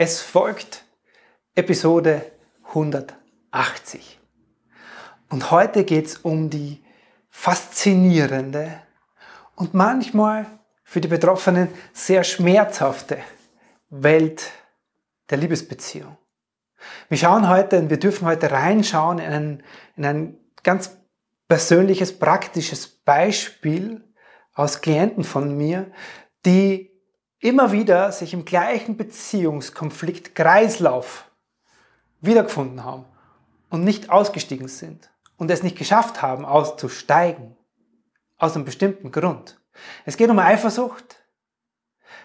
Es folgt Episode 180. Und heute geht es um die faszinierende und manchmal für die Betroffenen sehr schmerzhafte Welt der Liebesbeziehung. Wir schauen heute und wir dürfen heute reinschauen in ein, in ein ganz persönliches, praktisches Beispiel aus Klienten von mir, die immer wieder sich im gleichen Beziehungskonflikt Kreislauf wiedergefunden haben und nicht ausgestiegen sind und es nicht geschafft haben, auszusteigen. Aus einem bestimmten Grund. Es geht um Eifersucht.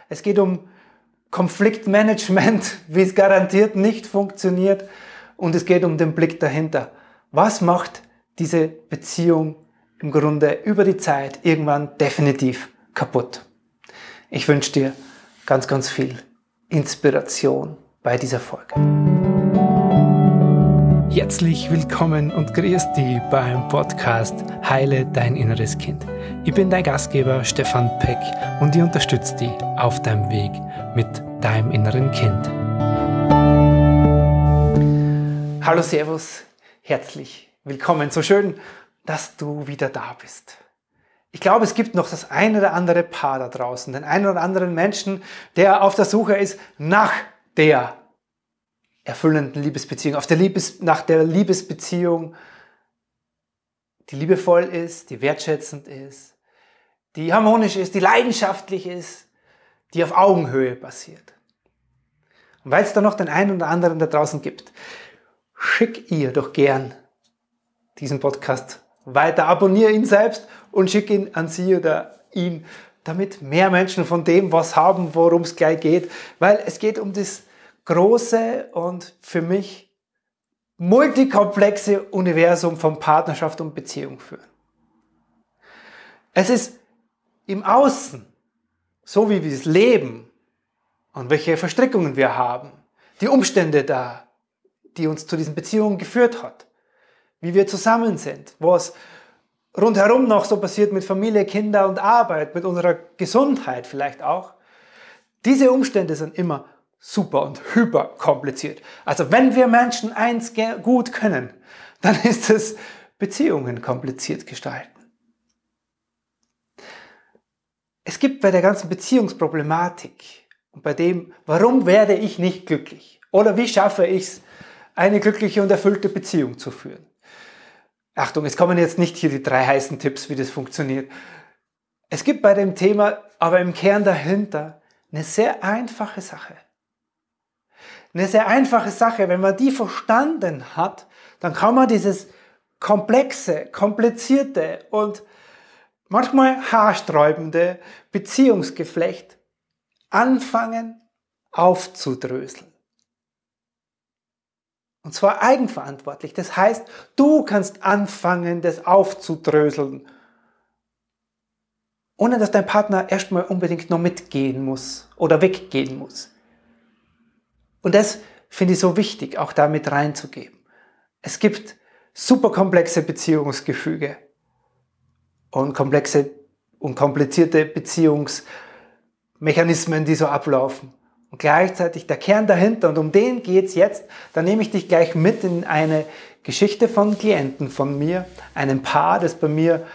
Es geht um Konfliktmanagement, wie es garantiert nicht funktioniert. Und es geht um den Blick dahinter. Was macht diese Beziehung im Grunde über die Zeit irgendwann definitiv kaputt? Ich wünsche dir ganz, ganz viel Inspiration bei dieser Folge. Herzlich willkommen und grüß dich beim Podcast Heile dein inneres Kind. Ich bin dein Gastgeber Stefan Peck und ich unterstütze dich auf deinem Weg mit deinem inneren Kind. Hallo, Servus, herzlich willkommen. So schön, dass du wieder da bist. Ich glaube, es gibt noch das ein oder andere Paar da draußen, den einen oder anderen Menschen, der auf der Suche ist nach der erfüllenden Liebesbeziehung, auf der Liebes, nach der Liebesbeziehung, die liebevoll ist, die wertschätzend ist, die harmonisch ist, die leidenschaftlich ist, die auf Augenhöhe basiert. Und weil es da noch den einen oder anderen da draußen gibt, schick ihr doch gern diesen Podcast weiter, abonniere ihn selbst und schick ihn an sie oder ihn, damit mehr Menschen von dem was haben, worum es gleich geht, weil es geht um das große und für mich multikomplexe Universum von Partnerschaft und Beziehung führen. Es ist im Außen, so wie wir es leben und welche Verstrickungen wir haben, die Umstände da, die uns zu diesen Beziehungen geführt hat, wie wir zusammen sind, was rundherum noch so passiert mit Familie, Kinder und Arbeit, mit unserer Gesundheit vielleicht auch. Diese Umstände sind immer super und hyper kompliziert. Also wenn wir Menschen eins gut können, dann ist es Beziehungen kompliziert gestalten. Es gibt bei der ganzen Beziehungsproblematik und bei dem, warum werde ich nicht glücklich oder wie schaffe ich es, eine glückliche und erfüllte Beziehung zu führen. Achtung, es kommen jetzt nicht hier die drei heißen Tipps, wie das funktioniert. Es gibt bei dem Thema aber im Kern dahinter eine sehr einfache Sache. Eine sehr einfache Sache. Wenn man die verstanden hat, dann kann man dieses komplexe, komplizierte und manchmal haarsträubende Beziehungsgeflecht anfangen aufzudröseln. Und zwar eigenverantwortlich. Das heißt, du kannst anfangen, das aufzudröseln, ohne dass dein Partner erstmal unbedingt noch mitgehen muss oder weggehen muss. Und das finde ich so wichtig, auch damit reinzugeben. Es gibt super komplexe Beziehungsgefüge und komplexe und komplizierte Beziehungsmechanismen, die so ablaufen. Und gleichzeitig der Kern dahinter, und um den geht's jetzt, da nehme ich dich gleich mit in eine Geschichte von Klienten von mir, einem Paar, das bei mir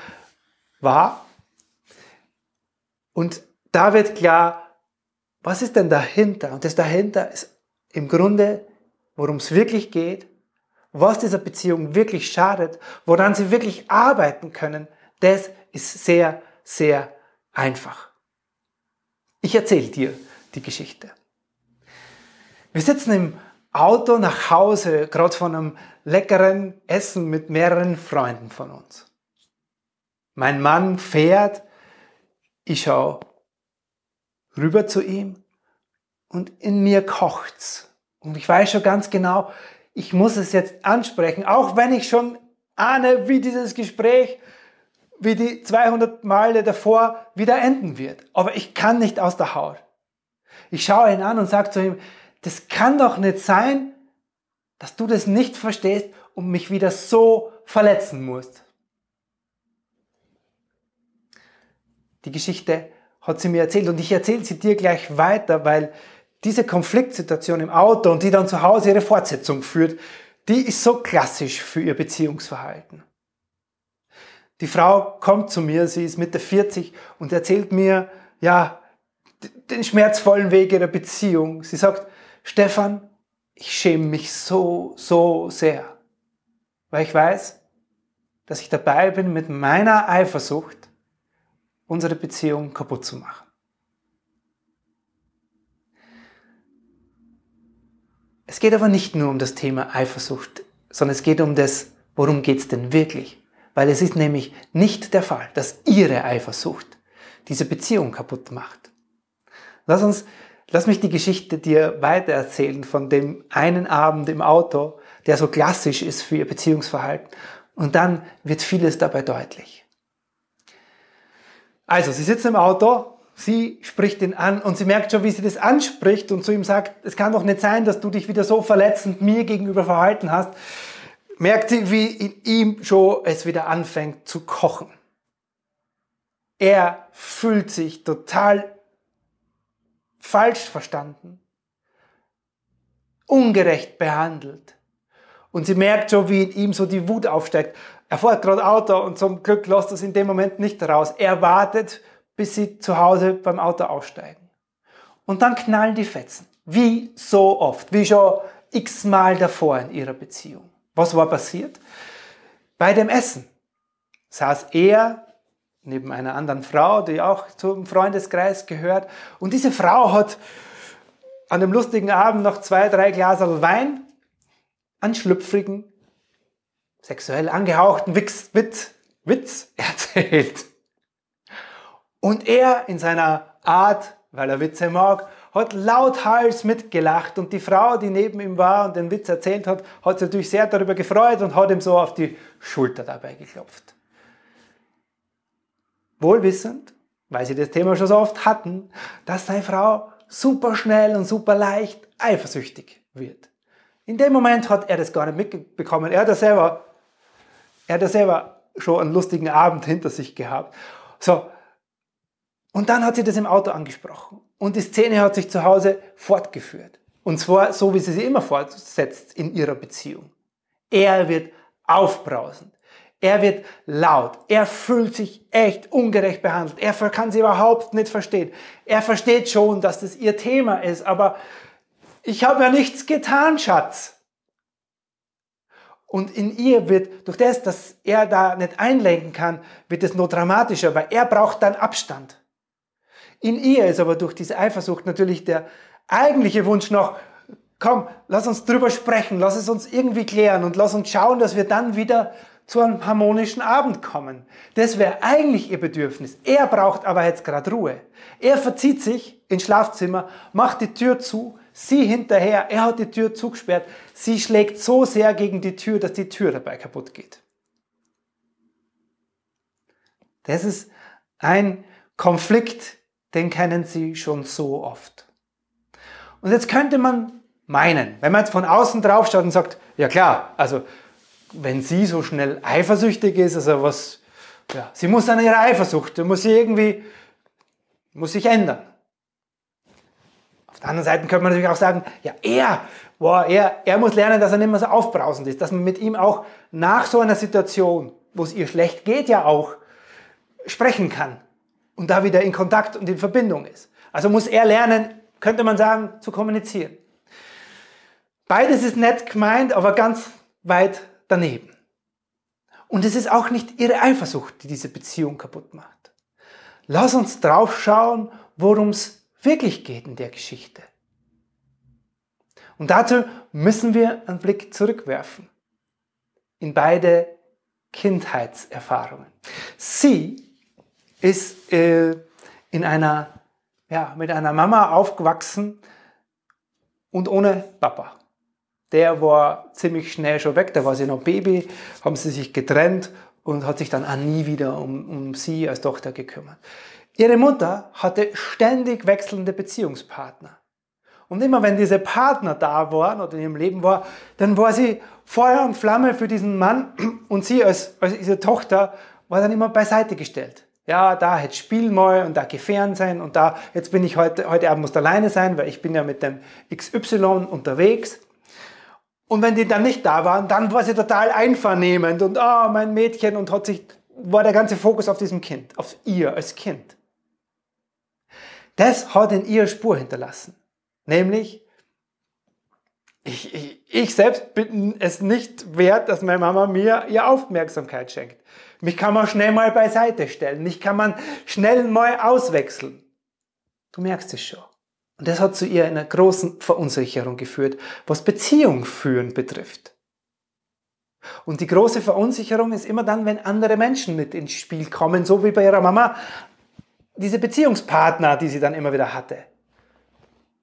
war. Und da wird klar, was ist denn dahinter? Und das dahinter ist im Grunde, worum es wirklich geht, was dieser Beziehung wirklich schadet, woran sie wirklich arbeiten können, das ist sehr, sehr einfach. Ich erzähle dir die Geschichte. Wir sitzen im Auto nach Hause, gerade von einem leckeren Essen mit mehreren Freunden von uns. Mein Mann fährt, ich schaue rüber zu ihm und in mir kocht's. Und ich weiß schon ganz genau, ich muss es jetzt ansprechen, auch wenn ich schon ahne, wie dieses Gespräch, wie die 200 Male davor wieder enden wird. Aber ich kann nicht aus der Haut. Ich schaue ihn an und sage zu ihm, das kann doch nicht sein, dass du das nicht verstehst und mich wieder so verletzen musst. Die Geschichte hat sie mir erzählt und ich erzähle sie dir gleich weiter, weil diese Konfliktsituation im Auto und die dann zu Hause ihre Fortsetzung führt, die ist so klassisch für ihr Beziehungsverhalten. Die Frau kommt zu mir, sie ist Mitte 40 und erzählt mir, ja, den schmerzvollen Weg ihrer Beziehung. Sie sagt, Stefan, ich schäme mich so, so sehr, weil ich weiß, dass ich dabei bin, mit meiner Eifersucht unsere Beziehung kaputt zu machen. Es geht aber nicht nur um das Thema Eifersucht, sondern es geht um das, worum geht es denn wirklich? Weil es ist nämlich nicht der Fall, dass ihre Eifersucht diese Beziehung kaputt macht. Lass uns, lass mich die Geschichte dir weitererzählen von dem einen Abend im Auto, der so klassisch ist für ihr Beziehungsverhalten. Und dann wird vieles dabei deutlich. Also, sie sitzen im Auto, Sie spricht ihn an und sie merkt schon, wie sie das anspricht und zu ihm sagt, es kann doch nicht sein, dass du dich wieder so verletzend mir gegenüber verhalten hast. Merkt sie, wie in ihm schon es wieder anfängt zu kochen. Er fühlt sich total falsch verstanden, ungerecht behandelt. Und sie merkt schon, wie in ihm so die Wut aufsteigt. Er fährt gerade Auto und zum Glück lässt es in dem Moment nicht raus. Er wartet, bis sie zu Hause beim Auto aussteigen. Und dann knallen die Fetzen. Wie so oft, wie schon x-mal davor in ihrer Beziehung. Was war passiert? Bei dem Essen saß er neben einer anderen Frau, die auch zum Freundeskreis gehört. Und diese Frau hat an dem lustigen Abend noch zwei, drei Gläser Wein an schlüpfrigen, sexuell angehauchten Witz, Witz, Witz erzählt. Und er in seiner Art, weil er Witze mag, hat lauthals mitgelacht und die Frau, die neben ihm war und den Witz erzählt hat, hat sich natürlich sehr darüber gefreut und hat ihm so auf die Schulter dabei geklopft. Wohlwissend, weil sie das Thema schon so oft hatten, dass seine Frau super schnell und super leicht eifersüchtig wird. In dem Moment hat er das gar nicht mitbekommen. Er hat ja selber, er hat ja selber schon einen lustigen Abend hinter sich gehabt. So, und dann hat sie das im Auto angesprochen. Und die Szene hat sich zu Hause fortgeführt. Und zwar so, wie sie sie immer fortsetzt in ihrer Beziehung. Er wird aufbrausend. Er wird laut. Er fühlt sich echt ungerecht behandelt. Er kann sie überhaupt nicht verstehen. Er versteht schon, dass das ihr Thema ist, aber ich habe ja nichts getan, Schatz. Und in ihr wird, durch das, dass er da nicht einlenken kann, wird es nur dramatischer, weil er braucht dann Abstand. In ihr ist aber durch diese Eifersucht natürlich der eigentliche Wunsch noch, komm, lass uns drüber sprechen, lass es uns irgendwie klären und lass uns schauen, dass wir dann wieder zu einem harmonischen Abend kommen. Das wäre eigentlich ihr Bedürfnis. Er braucht aber jetzt gerade Ruhe. Er verzieht sich ins Schlafzimmer, macht die Tür zu, sie hinterher, er hat die Tür zugesperrt, sie schlägt so sehr gegen die Tür, dass die Tür dabei kaputt geht. Das ist ein Konflikt, den kennen Sie schon so oft. Und jetzt könnte man meinen, wenn man jetzt von außen drauf schaut und sagt, ja klar, also wenn sie so schnell eifersüchtig ist, also was, ja, sie muss an ihrer Eifersucht, muss sie irgendwie, muss sich ändern. Auf der anderen Seite könnte man natürlich auch sagen, ja, er, boah, er, er muss lernen, dass er nicht mehr so aufbrausend ist, dass man mit ihm auch nach so einer Situation, wo es ihr schlecht geht, ja auch sprechen kann und da wieder in Kontakt und in Verbindung ist. Also muss er lernen, könnte man sagen, zu kommunizieren. Beides ist nett gemeint, aber ganz weit daneben. Und es ist auch nicht ihre Eifersucht, die diese Beziehung kaputt macht. Lass uns drauf schauen, worum es wirklich geht in der Geschichte. Und dazu müssen wir einen Blick zurückwerfen in beide Kindheitserfahrungen. Sie ist äh, in einer, ja, mit einer Mama aufgewachsen und ohne Papa. Der war ziemlich schnell schon weg, da war sie noch Baby, haben sie sich getrennt und hat sich dann auch nie wieder um, um sie als Tochter gekümmert. Ihre Mutter hatte ständig wechselnde Beziehungspartner. Und immer wenn diese Partner da waren oder in ihrem Leben war, dann war sie Feuer und Flamme für diesen Mann und sie als, als ihre Tochter war dann immer beiseite gestellt. Ja, da hätte Spiel mal und da gefähren sein und da, jetzt bin ich heute, heute Abend muss alleine sein, weil ich bin ja mit dem XY unterwegs. Und wenn die dann nicht da waren, dann war sie total einvernehmend und ah, oh, mein Mädchen und hat sich, war der ganze Fokus auf diesem Kind, auf ihr als Kind. Das hat in ihr Spur hinterlassen. Nämlich, ich, ich, ich selbst bin es nicht wert, dass meine Mama mir ihr Aufmerksamkeit schenkt. Mich kann man schnell mal beiseite stellen. Mich kann man schnell mal auswechseln. Du merkst es schon. Und das hat zu ihr einer großen Verunsicherung geführt, was Beziehung führen betrifft. Und die große Verunsicherung ist immer dann, wenn andere Menschen mit ins Spiel kommen, so wie bei ihrer Mama, diese Beziehungspartner, die sie dann immer wieder hatte.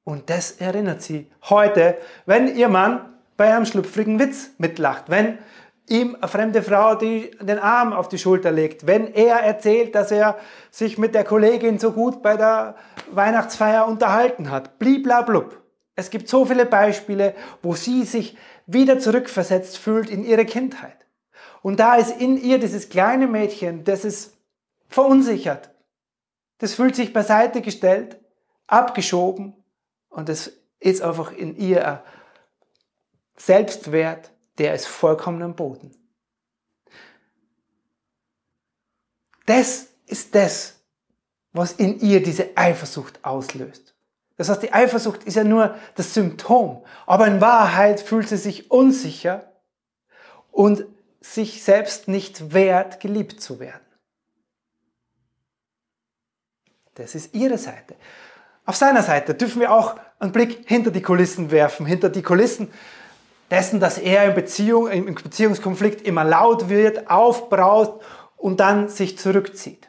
Und das erinnert sie heute, wenn ihr Mann bei einem schlüpfrigen Witz mitlacht, wenn ihm eine fremde Frau die, den Arm auf die Schulter legt, wenn er erzählt, dass er sich mit der Kollegin so gut bei der Weihnachtsfeier unterhalten hat. Bliblablub. Es gibt so viele Beispiele, wo sie sich wieder zurückversetzt fühlt in ihre Kindheit. Und da ist in ihr dieses kleine Mädchen, das ist verunsichert. Das fühlt sich beiseite gestellt, abgeschoben und es ist einfach in ihr Selbstwert der ist vollkommen am Boden. Das ist das, was in ihr diese Eifersucht auslöst. Das heißt, die Eifersucht ist ja nur das Symptom, aber in Wahrheit fühlt sie sich unsicher und sich selbst nicht wert, geliebt zu werden. Das ist ihre Seite. Auf seiner Seite dürfen wir auch einen Blick hinter die Kulissen werfen, hinter die Kulissen dessen, dass er in Beziehung, im Beziehungskonflikt immer laut wird, aufbraust und dann sich zurückzieht.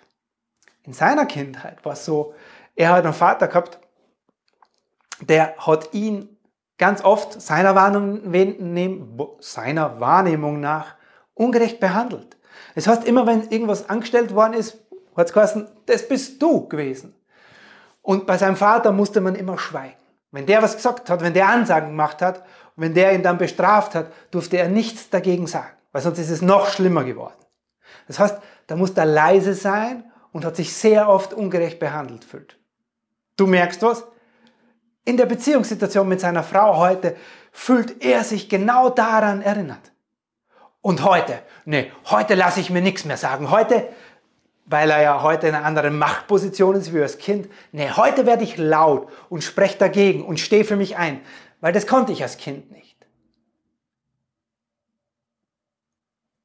In seiner Kindheit war es so, er hat einen Vater gehabt, der hat ihn ganz oft seiner Wahrnehmung, seiner Wahrnehmung nach ungerecht behandelt. Das heißt, immer wenn irgendwas angestellt worden ist, hat es geheißen, das bist du gewesen. Und bei seinem Vater musste man immer schweigen. Wenn der was gesagt hat, wenn der Ansagen gemacht hat wenn der ihn dann bestraft hat, durfte er nichts dagegen sagen, weil sonst ist es noch schlimmer geworden. Das heißt, da muss er leise sein und hat sich sehr oft ungerecht behandelt fühlt. Du merkst was? In der Beziehungssituation mit seiner Frau heute fühlt er sich genau daran erinnert. Und heute, nee, heute lasse ich mir nichts mehr sagen. Heute, weil er ja heute in einer anderen Machtposition ist wie als Kind, nee, heute werde ich laut und spreche dagegen und stehe für mich ein weil das konnte ich als Kind nicht.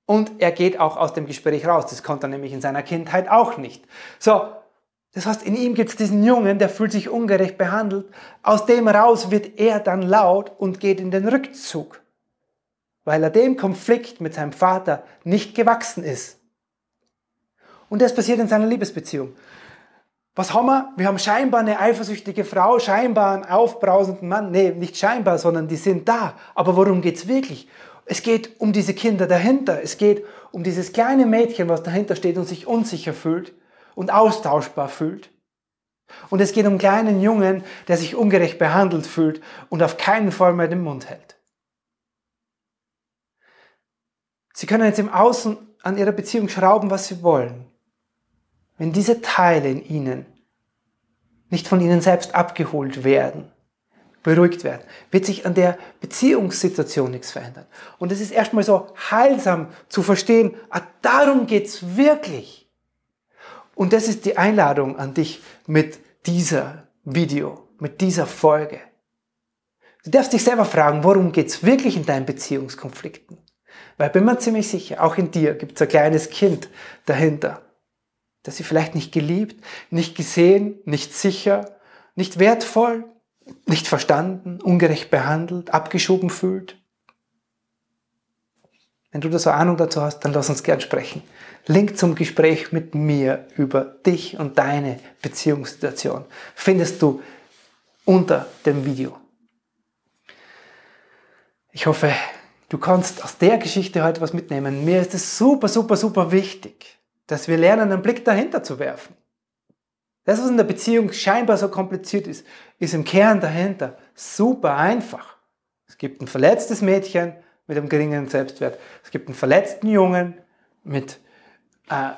Und er geht auch aus dem Gespräch raus. Das konnte er nämlich in seiner Kindheit auch nicht. So, das heißt, in ihm gibt es diesen Jungen, der fühlt sich ungerecht behandelt. Aus dem raus wird er dann laut und geht in den Rückzug, weil er dem Konflikt mit seinem Vater nicht gewachsen ist. Und das passiert in seiner Liebesbeziehung. Was haben wir? Wir haben scheinbar eine eifersüchtige Frau, scheinbar einen aufbrausenden Mann. Nee, nicht scheinbar, sondern die sind da. Aber worum geht's wirklich? Es geht um diese Kinder dahinter. Es geht um dieses kleine Mädchen, was dahinter steht und sich unsicher fühlt und austauschbar fühlt. Und es geht um einen kleinen Jungen, der sich ungerecht behandelt fühlt und auf keinen Fall mehr den Mund hält. Sie können jetzt im Außen an ihrer Beziehung schrauben, was sie wollen wenn diese Teile in ihnen nicht von ihnen selbst abgeholt werden, beruhigt werden, wird sich an der Beziehungssituation nichts verändern. Und es ist erstmal so heilsam zu verstehen, ah, darum geht's wirklich. Und das ist die Einladung an dich mit dieser Video, mit dieser Folge. Du darfst dich selber fragen, worum geht's wirklich in deinen Beziehungskonflikten? Weil bin mir ziemlich sicher, auch in dir gibt es ein kleines Kind dahinter dass sie vielleicht nicht geliebt, nicht gesehen, nicht sicher, nicht wertvoll, nicht verstanden, ungerecht behandelt, abgeschoben fühlt. Wenn du da so Ahnung dazu hast, dann lass uns gern sprechen. Link zum Gespräch mit mir über dich und deine Beziehungssituation findest du unter dem Video. Ich hoffe, du kannst aus der Geschichte heute was mitnehmen. Mir ist es super, super, super wichtig, dass wir lernen, einen Blick dahinter zu werfen. Das, was in der Beziehung scheinbar so kompliziert ist, ist im Kern dahinter super einfach. Es gibt ein verletztes Mädchen mit einem geringen Selbstwert. Es gibt einen verletzten Jungen mit äh,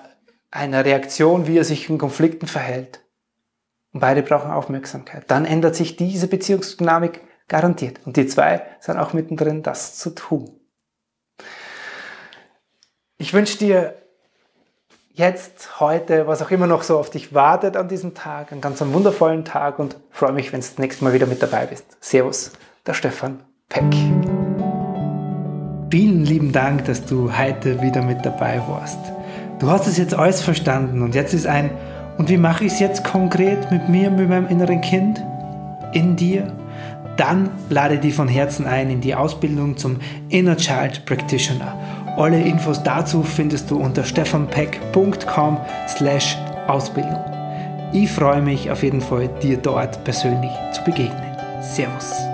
einer Reaktion, wie er sich in Konflikten verhält. Und beide brauchen Aufmerksamkeit. Dann ändert sich diese Beziehungsdynamik garantiert. Und die zwei sind auch mittendrin, das zu tun. Ich wünsche dir jetzt, heute, was auch immer noch so auf dich wartet an diesem Tag, einen ganz wundervollen Tag und freue mich, wenn du das nächste Mal wieder mit dabei bist. Servus, der Stefan Peck. Vielen lieben Dank, dass du heute wieder mit dabei warst. Du hast es jetzt alles verstanden und jetzt ist ein, und wie mache ich es jetzt konkret mit mir, mit meinem inneren Kind? In dir? Dann lade dich von Herzen ein in die Ausbildung zum Inner Child Practitioner. Alle Infos dazu findest du unter stefanpeck.com slash Ausbildung. Ich freue mich auf jeden Fall, dir dort persönlich zu begegnen. Servus.